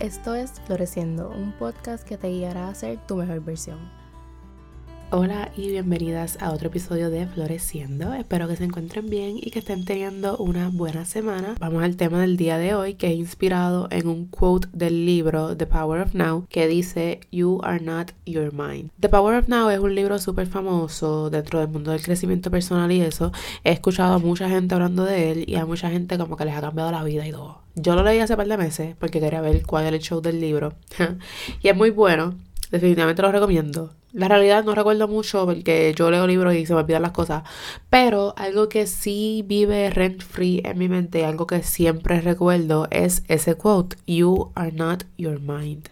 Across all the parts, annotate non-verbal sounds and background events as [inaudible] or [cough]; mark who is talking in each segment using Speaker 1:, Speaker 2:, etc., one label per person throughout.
Speaker 1: Esto es Floreciendo, un podcast que te guiará a ser tu mejor versión.
Speaker 2: Hola y bienvenidas a otro episodio de Floreciendo. Espero que se encuentren bien y que estén teniendo una buena semana. Vamos al tema del día de hoy que es inspirado en un quote del libro The Power of Now que dice You are not your mind. The Power of Now es un libro súper famoso dentro del mundo del crecimiento personal y eso. He escuchado a mucha gente hablando de él y a mucha gente como que les ha cambiado la vida y todo. Yo lo leí hace par de meses porque quería ver cuál era el show del libro. [laughs] y es muy bueno. Definitivamente lo recomiendo. La realidad no recuerdo mucho porque yo leo libros y se me olvidan las cosas. Pero algo que sí vive rent free en mi mente, algo que siempre recuerdo es ese quote: You are not your mind.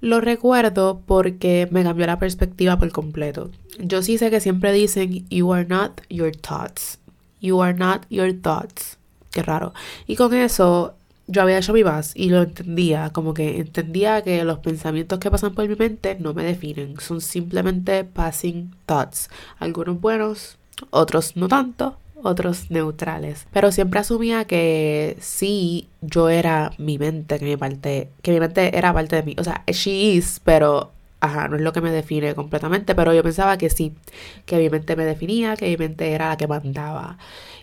Speaker 2: Lo recuerdo porque me cambió la perspectiva por completo. Yo sí sé que siempre dicen You are not your thoughts. You are not your thoughts. Qué raro. Y con eso yo había hecho mi base y lo entendía, como que entendía que los pensamientos que pasan por mi mente no me definen, son simplemente passing thoughts, algunos buenos, otros no tanto, otros neutrales. Pero siempre asumía que sí, yo era mi mente, que mi parte, que mi mente era parte de mí. O sea, she is, pero ajá, no es lo que me define completamente, pero yo pensaba que sí, que mi mente me definía, que mi mente era la que mandaba.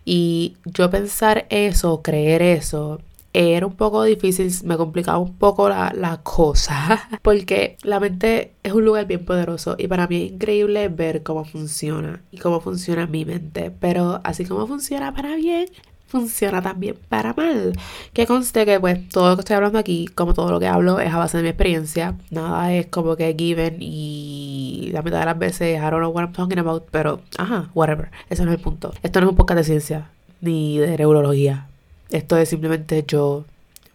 Speaker 2: Y yo pensar eso, creer eso, era un poco difícil, me complicaba un poco la, cosa, [laughs] porque la mente es un lugar bien poderoso y para mí es increíble ver cómo funciona y cómo funciona mi mente, pero así como funciona para bien, funciona también para mal. Que conste que pues todo lo que estoy hablando aquí, como todo lo que hablo, es a base de mi experiencia. Nada es como que given y la mitad de las veces I don't know what I'm talking about, pero ajá, whatever. Ese no es el punto. Esto no es un podcast de ciencia ni de neurología. Esto es simplemente yo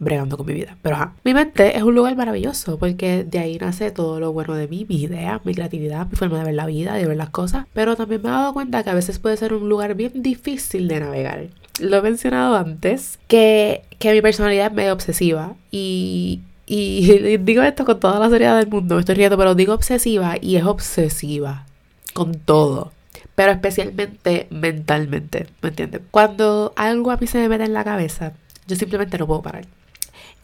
Speaker 2: bregando con mi vida. Pero ajá, mi mente es un lugar maravilloso porque de ahí nace todo lo bueno de mí, mi idea, mi creatividad, mi forma de ver la vida, de ver las cosas. Pero también me he dado cuenta que a veces puede ser un lugar bien difícil de navegar. Lo he mencionado antes, que, que mi personalidad es medio obsesiva y, y [laughs] digo esto con toda la seriedad del mundo, me estoy riendo, pero digo obsesiva y es obsesiva con todo pero especialmente mentalmente, ¿me entiendes? Cuando algo a mí se me mete en la cabeza, yo simplemente no puedo parar.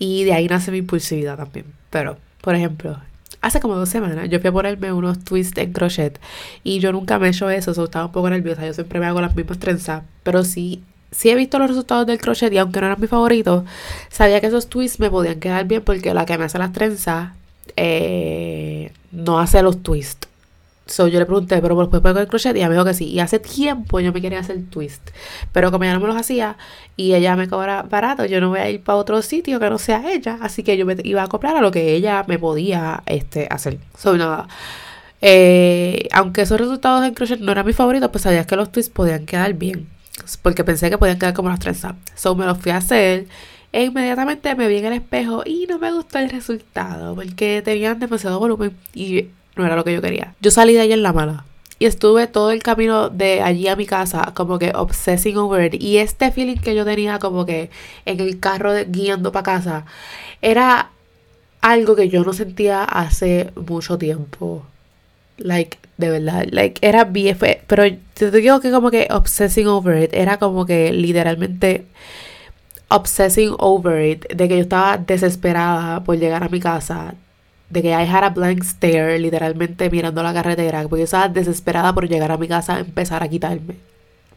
Speaker 2: Y de ahí nace mi impulsividad también. Pero, por ejemplo, hace como dos semanas yo fui a ponerme unos twists en crochet y yo nunca me he hecho eso, so estaba un poco nerviosa, yo siempre me hago las mismas trenzas, pero sí, sí he visto los resultados del crochet y aunque no eran mi favorito, sabía que esos twists me podían quedar bien porque la que me hace las trenzas eh, no hace los twists. So yo le pregunté, pero ¿puedes poner el crochet? Y ella me dijo que sí. Y hace tiempo yo me quería hacer twist. Pero como ella no me los hacía y ella me cobra barato, yo no voy a ir para otro sitio que no sea ella. Así que yo me iba a acoplar a lo que ella me podía este, hacer. So nada. Eh, aunque esos resultados en crochet no eran mis favoritos, pues sabía que los twists podían quedar bien. Porque pensé que podían quedar como las trenzas. So me los fui a hacer. E inmediatamente me vi en el espejo y no me gustó el resultado porque tenían demasiado volumen y no era lo que yo quería. Yo salí de allí en la mala. Y estuve todo el camino de allí a mi casa como que obsessing over it. Y este feeling que yo tenía como que en el carro guiando para casa era algo que yo no sentía hace mucho tiempo. Like, de verdad, like, era bien, pero te digo que como que obsessing over it, era como que literalmente obsessing over it, de que yo estaba desesperada por llegar a mi casa, de que I had a blank stare, literalmente mirando la carretera, porque yo estaba desesperada por llegar a mi casa a empezar a quitarme.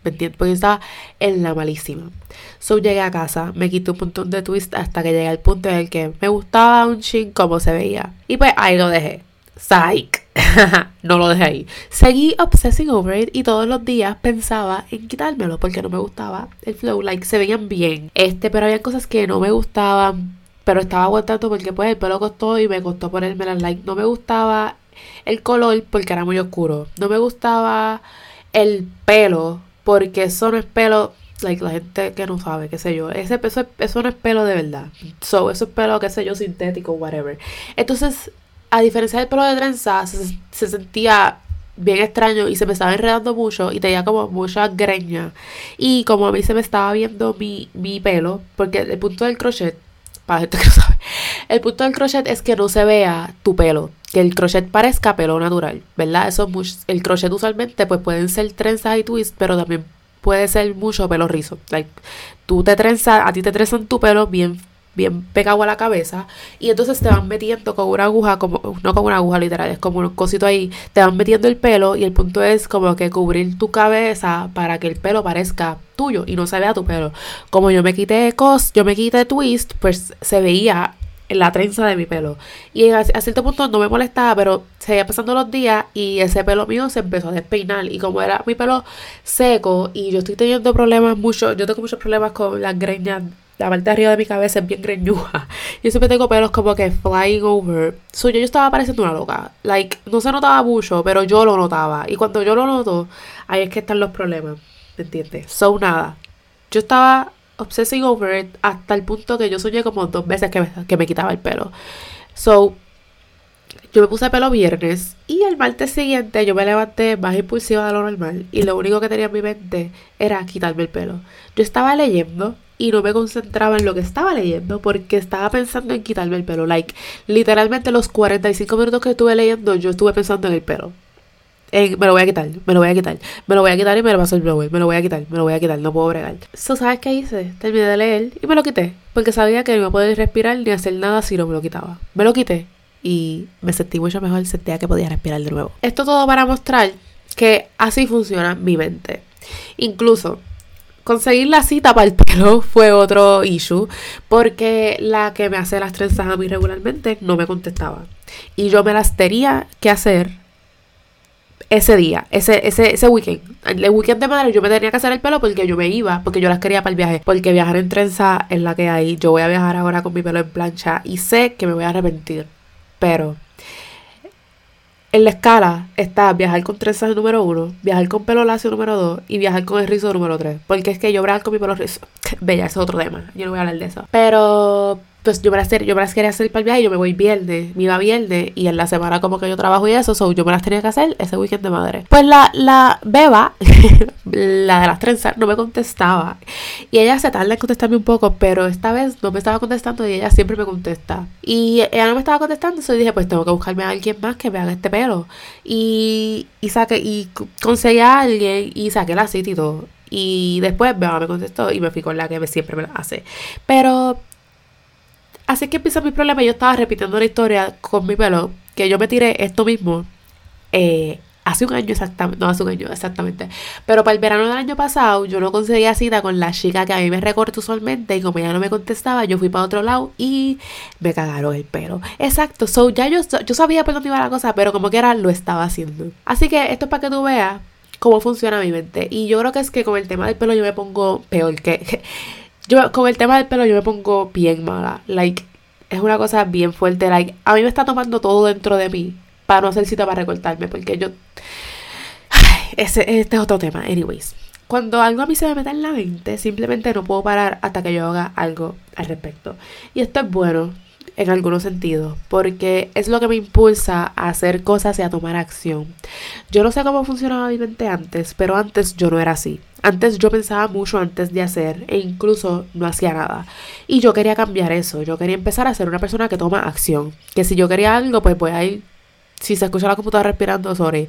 Speaker 2: ¿Me entiendes? Porque yo estaba en la malísima. So llegué a casa, me quité un montón de twist hasta que llegué al punto en el que me gustaba un ching como se veía. Y pues ahí lo dejé. Psych. [laughs] no lo dejé ahí. Seguí obsessing over it y todos los días pensaba en quitármelo porque no me gustaba el flow. Like se veían bien. Este, pero había cosas que no me gustaban pero estaba aguantando porque pues el pelo costó y me costó ponerme las like. No me gustaba el color porque era muy oscuro. No me gustaba el pelo porque eso no es pelo, like la gente que no sabe, qué sé yo. Ese, eso, eso no es pelo de verdad. So, eso es pelo, qué sé yo, sintético, whatever. Entonces, a diferencia del pelo de trenza, se, se sentía bien extraño y se me estaba enredando mucho y tenía como mucha greña. Y como a mí se me estaba viendo mi, mi pelo, porque el punto del crochet para gente que sabe. El punto del crochet es que no se vea tu pelo, que el crochet parezca pelo natural, ¿verdad? Eso el crochet usualmente pues pueden ser trenzas y twists, pero también puede ser mucho pelo rizo. Like, tú te trenzas, a ti te trenzan tu pelo bien bien pegado a la cabeza y entonces te van metiendo con una aguja, como no con una aguja literal, es como un cosito ahí, te van metiendo el pelo y el punto es como que cubrir tu cabeza para que el pelo parezca tuyo y no se vea tu pelo. Como yo me quité cos, yo me quité twist, pues se veía la trenza de mi pelo. Y a, cierto punto no me molestaba, pero seguía pasando los días y ese pelo mío se empezó a despeinar. Y como era mi pelo seco y yo estoy teniendo problemas mucho, yo tengo muchos problemas con las greñas la parte de arriba de mi cabeza es bien greñuja. [laughs] Yo siempre tengo pelos como que flying over. So, yo, yo estaba pareciendo una loca. Like, no se notaba mucho, pero yo lo notaba. Y cuando yo lo noto, ahí es que están los problemas. ¿Me entiendes? So, nada. Yo estaba obsessing over it hasta el punto que yo soñé como dos veces que me, que me quitaba el pelo. So, yo me puse pelo viernes y el martes siguiente yo me levanté más impulsiva de lo normal y lo único que tenía en mi mente era quitarme el pelo. Yo estaba leyendo y no me concentraba en lo que estaba leyendo porque estaba pensando en quitarme el pelo. Like, literalmente los 45 minutos que estuve leyendo, yo estuve pensando en el pelo. Me lo voy a quitar, me lo voy a quitar, me lo voy a quitar y me lo paso el blower, me lo voy a quitar, me lo voy a quitar, no puedo bregar. ¿sabes qué hice? Terminé de leer y me lo quité, porque sabía que no iba a poder respirar ni hacer nada si no me lo quitaba. Me lo quité y me sentí mucho mejor, sentía que podía respirar de nuevo. Esto todo para mostrar que así funciona mi mente. Incluso conseguir la cita para el pelo [laughs] fue otro issue porque la que me hace las trenzas a mí regularmente no me contestaba. Y yo me las tenía que hacer ese día, ese, ese, ese weekend. El weekend de madre yo me tenía que hacer el pelo porque yo me iba, porque yo las quería para el viaje. Porque viajar en trenza es la que hay. Yo voy a viajar ahora con mi pelo en plancha y sé que me voy a arrepentir. Pero en la escala está viajar con trenzas número uno, viajar con pelo lacio número dos y viajar con el rizo número tres. Porque es que yo viajar con mi pelo rizo. [laughs] Bella, es otro tema. Yo no voy a hablar de eso. Pero pues yo me las, yo me las quería hacer para el viaje y yo me voy viernes, me iba viernes y en la semana como que yo trabajo y eso, so yo me las tenía que hacer ese weekend de madre. Pues la, la beba, [laughs] la de las trenzas, no me contestaba. Y ella se tarda en contestarme un poco, pero esta vez no me estaba contestando y ella siempre me contesta. Y ella no me estaba contestando, so dije, pues tengo que buscarme a alguien más que me haga este pelo. Y, y saqué, y conseguí a alguien y saqué la cita y todo. Y después Beba me contestó y me fui con la que siempre me la hace. Pero Así que empieza mi problema. Yo estaba repitiendo la historia con mi pelo. Que yo me tiré esto mismo. Eh, hace un año exactamente. No, hace un año exactamente. Pero para el verano del año pasado. Yo no conseguía cita con la chica que a mí me recorta usualmente. Y como ella no me contestaba. Yo fui para otro lado. Y me cagaron el pelo. Exacto. So ya yo, yo sabía por dónde iba la cosa. Pero como que era lo estaba haciendo. Así que esto es para que tú veas cómo funciona mi mente. Y yo creo que es que con el tema del pelo yo me pongo peor que. Yo con el tema del pelo yo me pongo bien mala. Like, es una cosa bien fuerte. Like, a mí me está tomando todo dentro de mí para no hacer cita para recortarme. Porque yo. ese, este es otro tema. Anyways. Cuando algo a mí se me mete en la mente, simplemente no puedo parar hasta que yo haga algo al respecto. Y esto es bueno en algunos sentidos, porque es lo que me impulsa a hacer cosas y a tomar acción. Yo no sé cómo funcionaba mi mente antes, pero antes yo no era así. Antes yo pensaba mucho antes de hacer e incluso no hacía nada. Y yo quería cambiar eso. Yo quería empezar a ser una persona que toma acción. Que si yo quería algo, pues voy a ir. Si se escucha la computadora respirando, sorry.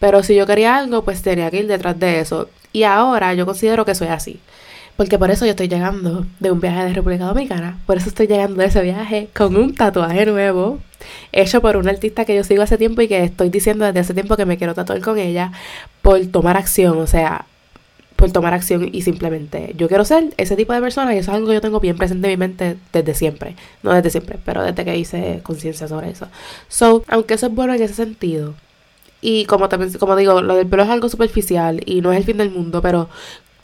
Speaker 2: Pero si yo quería algo, pues tenía que ir detrás de eso. Y ahora yo considero que soy así. Porque por eso yo estoy llegando de un viaje de República Dominicana. Por eso estoy llegando de ese viaje con un tatuaje nuevo. Hecho por una artista que yo sigo hace tiempo y que estoy diciendo desde hace tiempo que me quiero tatuar con ella. Por tomar acción. O sea, por tomar acción y simplemente yo quiero ser ese tipo de persona y eso es algo que yo tengo bien presente en mi mente desde siempre, no desde siempre, pero desde que hice conciencia sobre eso. So, aunque eso es bueno en ese sentido, y como, también, como digo, lo del pelo es algo superficial y no es el fin del mundo, pero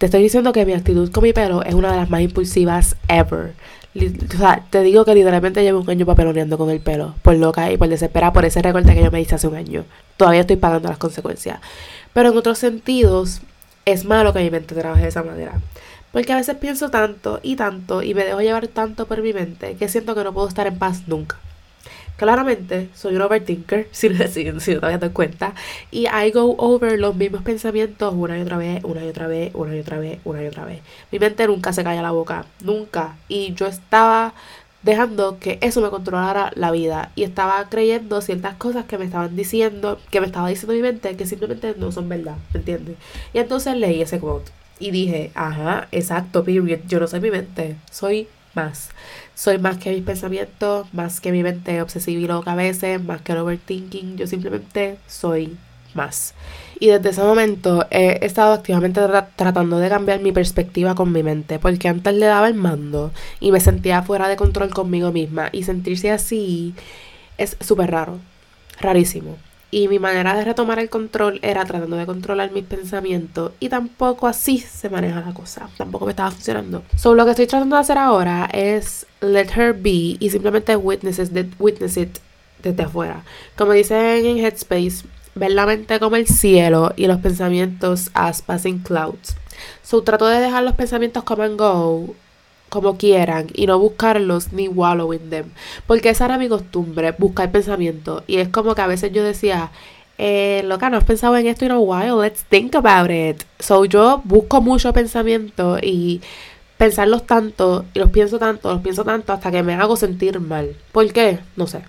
Speaker 2: te estoy diciendo que mi actitud con mi pelo es una de las más impulsivas ever. O sea, te digo que literalmente llevo un año papeloneando con el pelo, por loca y por desesperada por ese recorte que yo me hice hace un año. Todavía estoy pagando las consecuencias. Pero en otros sentidos, es malo que mi mente trabaje de esa manera. Porque a veces pienso tanto y tanto y me dejo llevar tanto por mi mente que siento que no puedo estar en paz nunca. Claramente soy un overthinker, [laughs] si, si, si no te habías dado cuenta, y I go over los mismos pensamientos una y otra vez, una y otra vez, una y otra vez, una y otra vez. Mi mente nunca se calla la boca, nunca. Y yo estaba dejando que eso me controlara la vida y estaba creyendo ciertas cosas que me estaban diciendo, que me estaba diciendo mi mente, que simplemente no son verdad, ¿me entiendes? Y entonces leí ese quote y dije, ajá, exacto, period, yo no soy mi mente, soy más. Soy más que mis pensamientos, más que mi mente obsesiva y loca a veces, más que el overthinking. Yo simplemente soy más. Y desde ese momento he estado activamente tratando de cambiar mi perspectiva con mi mente, porque antes le daba el mando y me sentía fuera de control conmigo misma. Y sentirse así es súper raro, rarísimo. Y mi manera de retomar el control era tratando de controlar mis pensamientos. Y tampoco así se maneja la cosa. Tampoco me estaba funcionando. So, lo que estoy tratando de hacer ahora es let her be y simplemente witness it, witness it desde afuera. Como dicen en Headspace, ver la mente como el cielo y los pensamientos as passing clouds. So, trato de dejar los pensamientos come and go como quieran y no buscarlos ni wallow in them. Porque esa era mi costumbre, buscar pensamientos. Y es como que a veces yo decía, eh, loca, no has pensado en esto in a while, let's think about it. So yo busco mucho pensamiento y pensarlos tanto, y los pienso tanto, los pienso tanto hasta que me hago sentir mal. ¿Por qué? No sé.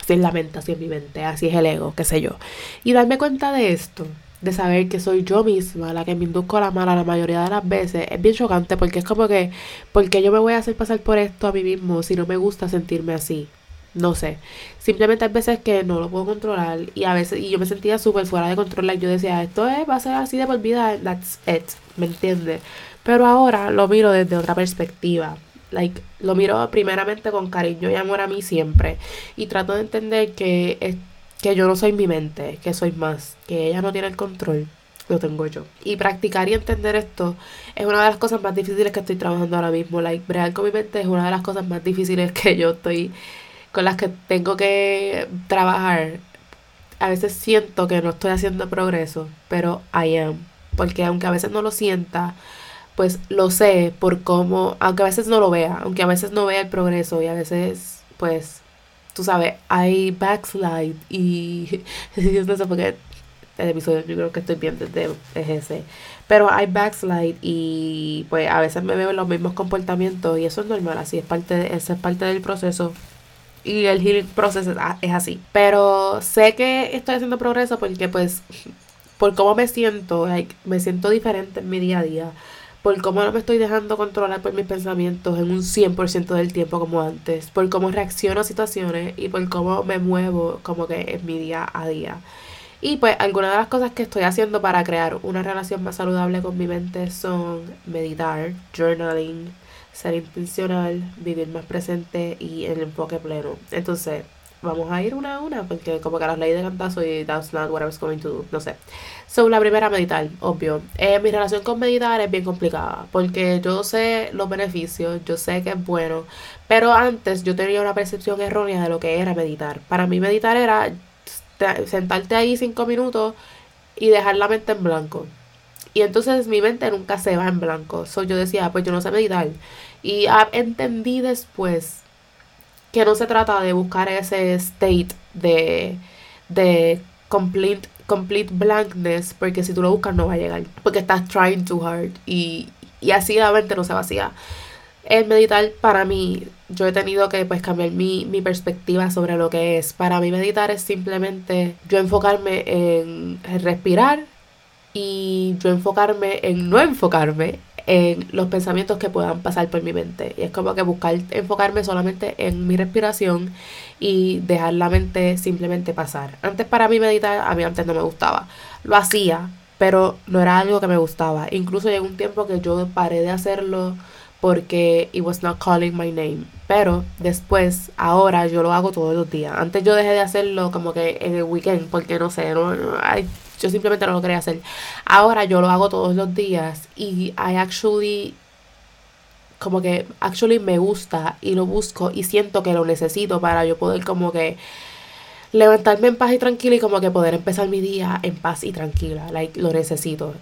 Speaker 2: Así es la mente, así es mi mente, así es el ego, qué sé yo. Y darme cuenta de esto de saber que soy yo misma la que me induzco a la mala la mayoría de las veces es bien chocante porque es como que, porque yo me voy a hacer pasar por esto a mí mismo si no me gusta sentirme así? No sé. Simplemente hay veces que no lo puedo controlar y a veces, y yo me sentía súper fuera de control. yo decía, esto es, va a ser así de por vida, that's it, ¿me entiendes? Pero ahora lo miro desde otra perspectiva. Like, lo miro primeramente con cariño y amor a mí siempre. Y trato de entender que que yo no soy mi mente, que soy más, que ella no tiene el control, lo tengo yo. Y practicar y entender esto es una de las cosas más difíciles que estoy trabajando ahora mismo. Like, bregar con mi mente es una de las cosas más difíciles que yo estoy, con las que tengo que trabajar. A veces siento que no estoy haciendo progreso, pero I am. Porque aunque a veces no lo sienta, pues lo sé por cómo, aunque a veces no lo vea, aunque a veces no vea el progreso y a veces, pues, tú sabes, hay backslide y [laughs] no sé por qué el episodio yo creo que estoy bien desde ese. Pero hay backslide y pues a veces me veo en los mismos comportamientos y eso es normal, así es parte de, es parte del proceso. Y el healing process es así. Pero sé que estoy haciendo progreso porque pues [laughs] por cómo me siento, me siento diferente en mi día a día por cómo no me estoy dejando controlar por mis pensamientos en un 100% del tiempo como antes, por cómo reacciono a situaciones y por cómo me muevo como que en mi día a día. Y pues algunas de las cosas que estoy haciendo para crear una relación más saludable con mi mente son meditar, journaling, ser intencional, vivir más presente y el enfoque pleno. Entonces, vamos a ir una a una, porque como que las leí de cantazo y that's not what I was going to do, no sé. So, la primera, meditar, obvio. Eh, mi relación con meditar es bien complicada, porque yo sé los beneficios, yo sé que es bueno, pero antes yo tenía una percepción errónea de lo que era meditar. Para mí meditar era sentarte ahí cinco minutos y dejar la mente en blanco. Y entonces mi mente nunca se va en blanco. So, yo decía, pues yo no sé meditar. Y entendí después que no se trata de buscar ese state de, de complete, complete blankness, porque si tú lo buscas no va a llegar, porque estás trying too hard y, y así la mente no se vacía. El meditar para mí, yo he tenido que pues cambiar mi, mi perspectiva sobre lo que es. Para mí meditar es simplemente yo enfocarme en respirar y yo enfocarme en no enfocarme en los pensamientos que puedan pasar por mi mente. Y es como que buscar enfocarme solamente en mi respiración y dejar la mente simplemente pasar. Antes para mí meditar, a mí antes no me gustaba. Lo hacía, pero no era algo que me gustaba. Incluso llegó un tiempo que yo paré de hacerlo porque it was not calling my name. Pero después, ahora yo lo hago todos los días. Antes yo dejé de hacerlo como que en el weekend, porque no sé, no, no yo simplemente no lo quería hacer. Ahora yo lo hago todos los días y I actually como que actually me gusta y lo busco y siento que lo necesito para yo poder como que levantarme en paz y tranquila y como que poder empezar mi día en paz y tranquila, like, lo necesito.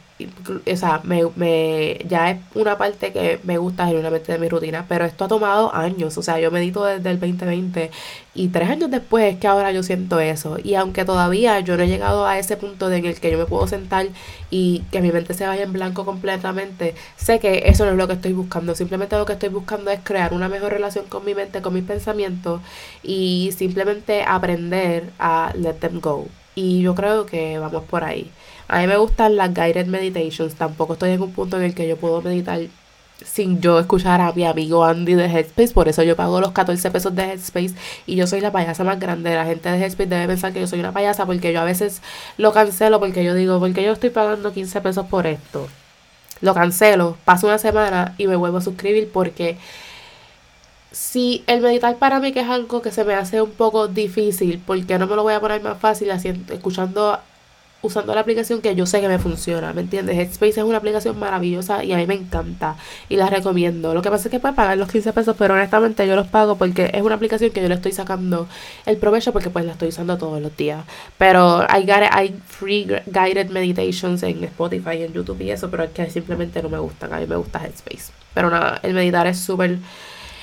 Speaker 2: O sea, me, me, ya es una parte que me gusta genuinamente de mi rutina, pero esto ha tomado años, o sea, yo medito desde el 2020 y tres años después es que ahora yo siento eso. Y aunque todavía yo no he llegado a ese punto en el que yo me puedo sentar y que mi mente se vaya en blanco completamente, sé que eso no es lo que estoy buscando. Simplemente lo que estoy buscando es crear una mejor relación con mi mente, con mis pensamientos y simplemente aprender a let them go. Y yo creo que vamos por ahí. A mí me gustan las guided meditations. Tampoco estoy en un punto en el que yo puedo meditar sin yo escuchar a mi amigo Andy de Headspace. Por eso yo pago los 14 pesos de Headspace y yo soy la payasa más grande. La gente de Headspace debe pensar que yo soy una payasa porque yo a veces lo cancelo porque yo digo, porque yo estoy pagando 15 pesos por esto. Lo cancelo, paso una semana y me vuelvo a suscribir porque si el meditar para mí que es algo que se me hace un poco difícil, porque no me lo voy a poner más fácil haciendo, escuchando usando la aplicación que yo sé que me funciona, ¿me entiendes? Headspace es una aplicación maravillosa y a mí me encanta y la recomiendo. Lo que pasa es que puedes pagar los 15 pesos, pero honestamente yo los pago porque es una aplicación que yo le estoy sacando el provecho porque pues la estoy usando todos los días. Pero hay, hay free guided meditations en Spotify, en YouTube y eso, pero es que simplemente no me gustan. A mí me gusta Headspace. Pero nada, el meditar es súper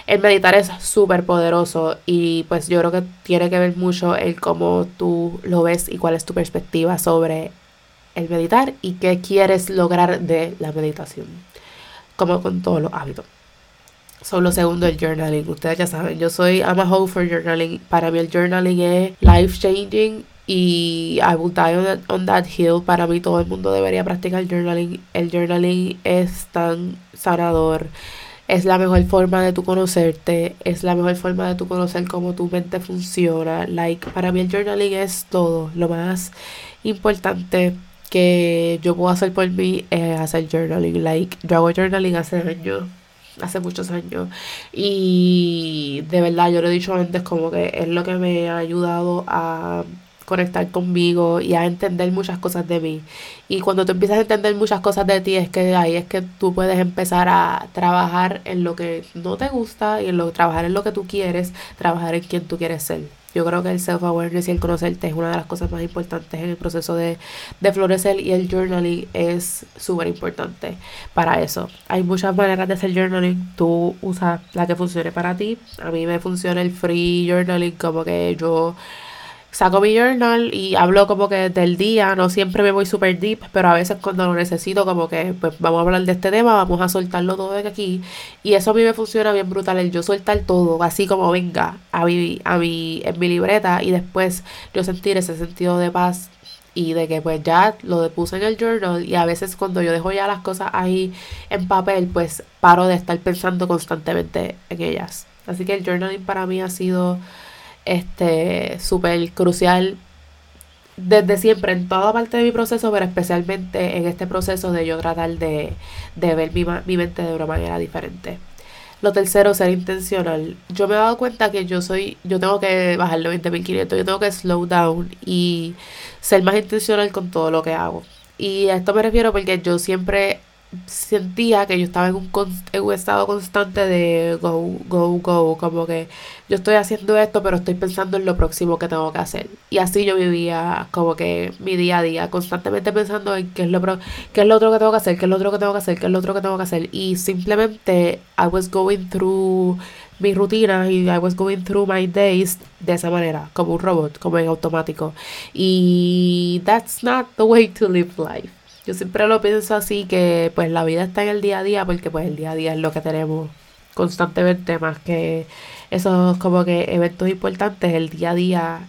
Speaker 2: el meditar es súper poderoso y pues yo creo que tiene que ver mucho el cómo tú lo ves y cuál es tu perspectiva sobre el meditar y qué quieres lograr de la meditación, como con todos los hábitos. Son lo segundo, el journaling. Ustedes ya saben, yo soy I'm for journaling. Para mí el journaling es life changing y I will die on that, on that hill. Para mí todo el mundo debería practicar journaling. El journaling es tan sanador es la mejor forma de tu conocerte, es la mejor forma de tu conocer cómo tu mente funciona. Like, para mí el journaling es todo, lo más importante que yo puedo hacer por mí es hacer journaling. Like, yo hago journaling hace años, hace muchos años. Y de verdad, yo lo he dicho antes, como que es lo que me ha ayudado a conectar conmigo y a entender muchas cosas de mí. Y cuando tú empiezas a entender muchas cosas de ti, es que ahí es que tú puedes empezar a trabajar en lo que no te gusta y en lo trabajar en lo que tú quieres, trabajar en quien tú quieres ser. Yo creo que el self-awareness y el conocerte es una de las cosas más importantes en el proceso de, de florecer y el journaling es súper importante para eso. Hay muchas maneras de hacer journaling. Tú usas la que funcione para ti. A mí me funciona el free journaling como que yo saco mi journal y hablo como que del día, no siempre me voy super deep, pero a veces cuando lo necesito como que pues vamos a hablar de este tema, vamos a soltarlo todo de aquí y eso a mí me funciona bien brutal, el yo soltar todo, así como venga a mi, a mi, en mi libreta y después yo sentir ese sentido de paz y de que pues ya lo puse en el journal y a veces cuando yo dejo ya las cosas ahí en papel pues paro de estar pensando constantemente en ellas. Así que el journaling para mí ha sido este súper crucial desde siempre en toda parte de mi proceso, pero especialmente en este proceso de yo tratar de, de ver mi, mi mente de una manera diferente. Lo tercero, ser intencional. Yo me he dado cuenta que yo soy, yo tengo que bajarlo 20.500, yo tengo que slow down y ser más intencional con todo lo que hago. Y a esto me refiero porque yo siempre sentía que yo estaba en un, en un estado constante de go, go, go, como que yo estoy haciendo esto, pero estoy pensando en lo próximo que tengo que hacer. Y así yo vivía como que mi día a día, constantemente pensando en qué es lo, qué es lo otro que tengo que hacer, qué es lo otro que tengo que hacer, qué es lo otro que tengo que hacer. Y simplemente I was going through mi rutina y I was going through my days de esa manera, como un robot, como en automático. Y that's not the way to live life. Yo siempre lo pienso así, que pues la vida está en el día a día, porque pues el día a día es lo que tenemos constantemente, más que esos como que eventos importantes, el día a día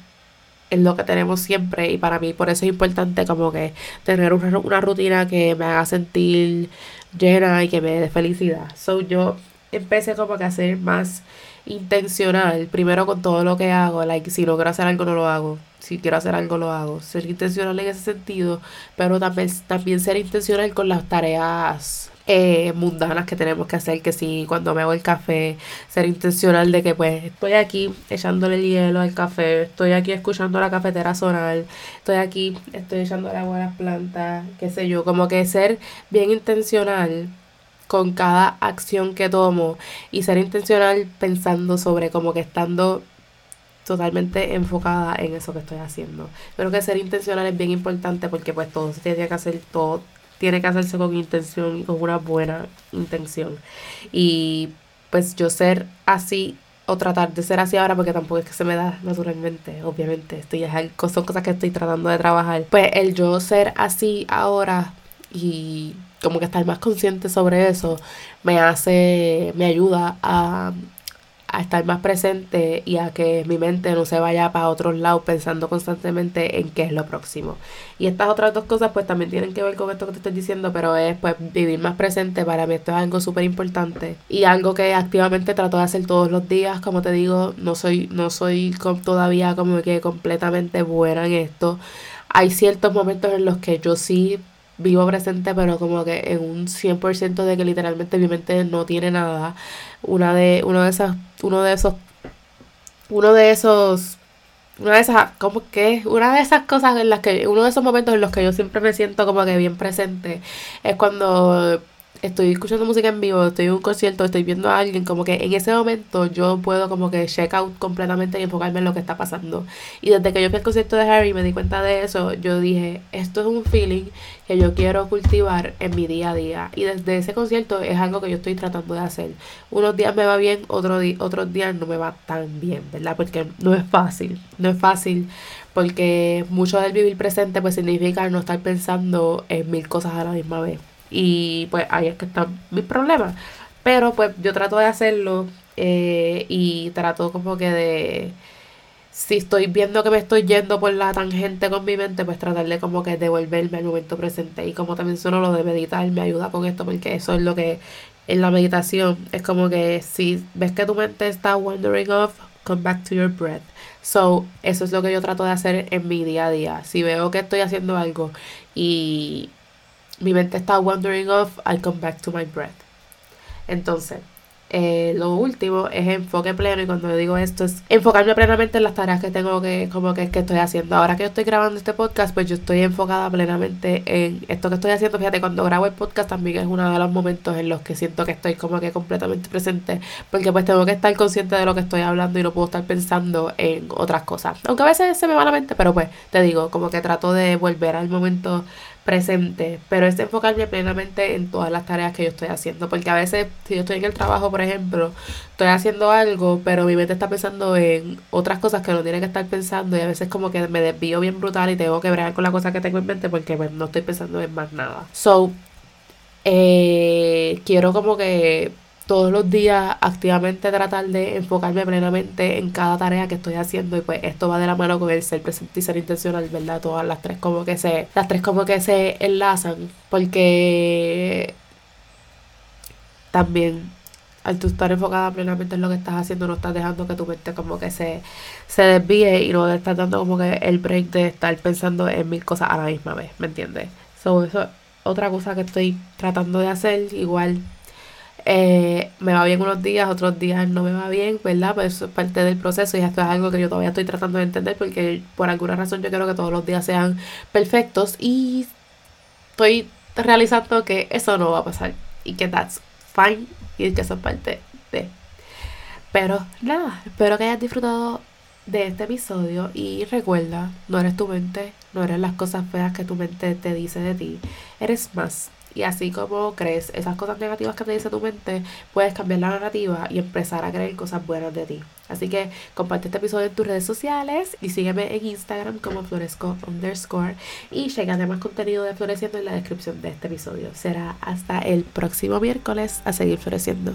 Speaker 2: es lo que tenemos siempre y para mí por eso es importante como que tener una, una rutina que me haga sentir llena y que me dé felicidad. So yo empecé como que a ser más intencional, primero con todo lo que hago, like si logro hacer algo no lo hago, si quiero hacer algo lo hago, ser intencional en ese sentido, pero también, también ser intencional con las tareas eh, mundanas que tenemos que hacer, que si cuando me hago el café, ser intencional de que pues estoy aquí echándole el hielo al café, estoy aquí escuchando la cafetera sonar, estoy aquí, estoy echando agua a las plantas, qué sé yo, como que ser bien intencional con cada acción que tomo y ser intencional pensando sobre como que estando totalmente enfocada en eso que estoy haciendo. Creo que ser intencional es bien importante porque pues todo se tiene que hacer, todo tiene que hacerse con intención y con una buena intención. Y pues yo ser así o tratar de ser así ahora porque tampoco es que se me da naturalmente, obviamente, estoy son cosas que estoy tratando de trabajar. Pues el yo ser así ahora y como que estar más consciente sobre eso me hace, me ayuda a, estar más presente y a que mi mente no se vaya para otros lados pensando constantemente en qué es lo próximo. Y estas otras dos cosas pues también tienen que ver con esto que te estoy diciendo, pero es pues vivir más presente para mí esto es algo súper importante y algo que activamente trato de hacer todos los días, como te digo, no soy no soy todavía como que completamente buena en esto. Hay ciertos momentos en los que yo sí vivo presente, pero como que en un 100% de que literalmente mi mente no tiene nada. Una de, uno de esas, uno de esos, uno de esos, una de esas, como que, una de esas cosas en las que, uno de esos momentos en los que yo siempre me siento como que bien presente, es cuando estoy escuchando música en vivo, estoy en un concierto, estoy viendo a alguien, como que en ese momento yo puedo como que check out completamente y enfocarme en lo que está pasando. Y desde que yo fui al concierto de Harry y me di cuenta de eso, yo dije, esto es un feeling que yo quiero cultivar en mi día a día. Y desde ese concierto es algo que yo estoy tratando de hacer. Unos días me va bien, otro otros días no me va tan bien, ¿verdad? Porque no es fácil, no es fácil porque mucho del vivir presente pues significa no estar pensando en mil cosas a la misma vez. Y pues ahí es que está mi problema. Pero pues yo trato de hacerlo eh, y trato como que de... Si estoy viendo que me estoy yendo por la tangente con mi mente, pues tratar de como que devolverme al momento presente. Y como también solo lo de meditar me ayuda con esto, porque eso es lo que en la meditación es como que si ves que tu mente está wandering off, come back to your breath. So, eso es lo que yo trato de hacer en mi día a día. Si veo que estoy haciendo algo y mi mente está wandering off, I come back to my breath. Entonces, eh, lo último es enfoque pleno y cuando digo esto es enfocarme plenamente en las tareas que tengo que como que, que estoy haciendo. Ahora que yo estoy grabando este podcast, pues yo estoy enfocada plenamente en esto que estoy haciendo. Fíjate, cuando grabo el podcast también es uno de los momentos en los que siento que estoy como que completamente presente porque pues tengo que estar consciente de lo que estoy hablando y no puedo estar pensando en otras cosas. Aunque a veces se me va la mente, pero pues te digo, como que trato de volver al momento presente, pero es enfocarme plenamente en todas las tareas que yo estoy haciendo, porque a veces si yo estoy en el trabajo, por ejemplo, estoy haciendo algo, pero mi mente está pensando en otras cosas que no tiene que estar pensando y a veces como que me desvío bien brutal y tengo que bregar con la cosa que tengo en mente porque pues, no estoy pensando en más nada. So, eh, quiero como que todos los días activamente tratar de enfocarme plenamente en cada tarea que estoy haciendo y pues esto va de la mano con el ser presente y ser intencional, ¿verdad? Todas las tres como que se las tres como que se enlazan porque también al tú estar enfocada plenamente en lo que estás haciendo no estás dejando que tu mente como que se, se desvíe y no estás dando como que el break de estar pensando en mil cosas a la misma vez, ¿me entiendes? So, eso es otra cosa que estoy tratando de hacer, igual eh, me va bien unos días, otros días no me va bien, ¿verdad? Pues eso es parte del proceso y esto es algo que yo todavía estoy tratando de entender porque por alguna razón yo quiero que todos los días sean perfectos y estoy realizando que eso no va a pasar y que that's fine y que eso es parte de. Pero nada, espero que hayas disfrutado de este episodio y recuerda, no eres tu mente, no eres las cosas feas que tu mente te dice de ti, eres más y así como crees esas cosas negativas que te dice tu mente, puedes cambiar la narrativa y empezar a creer cosas buenas de ti. Así que comparte este episodio en tus redes sociales y sígueme en Instagram como floresco underscore y de más contenido de Floreciendo en la descripción de este episodio. Será hasta el próximo miércoles a seguir floreciendo.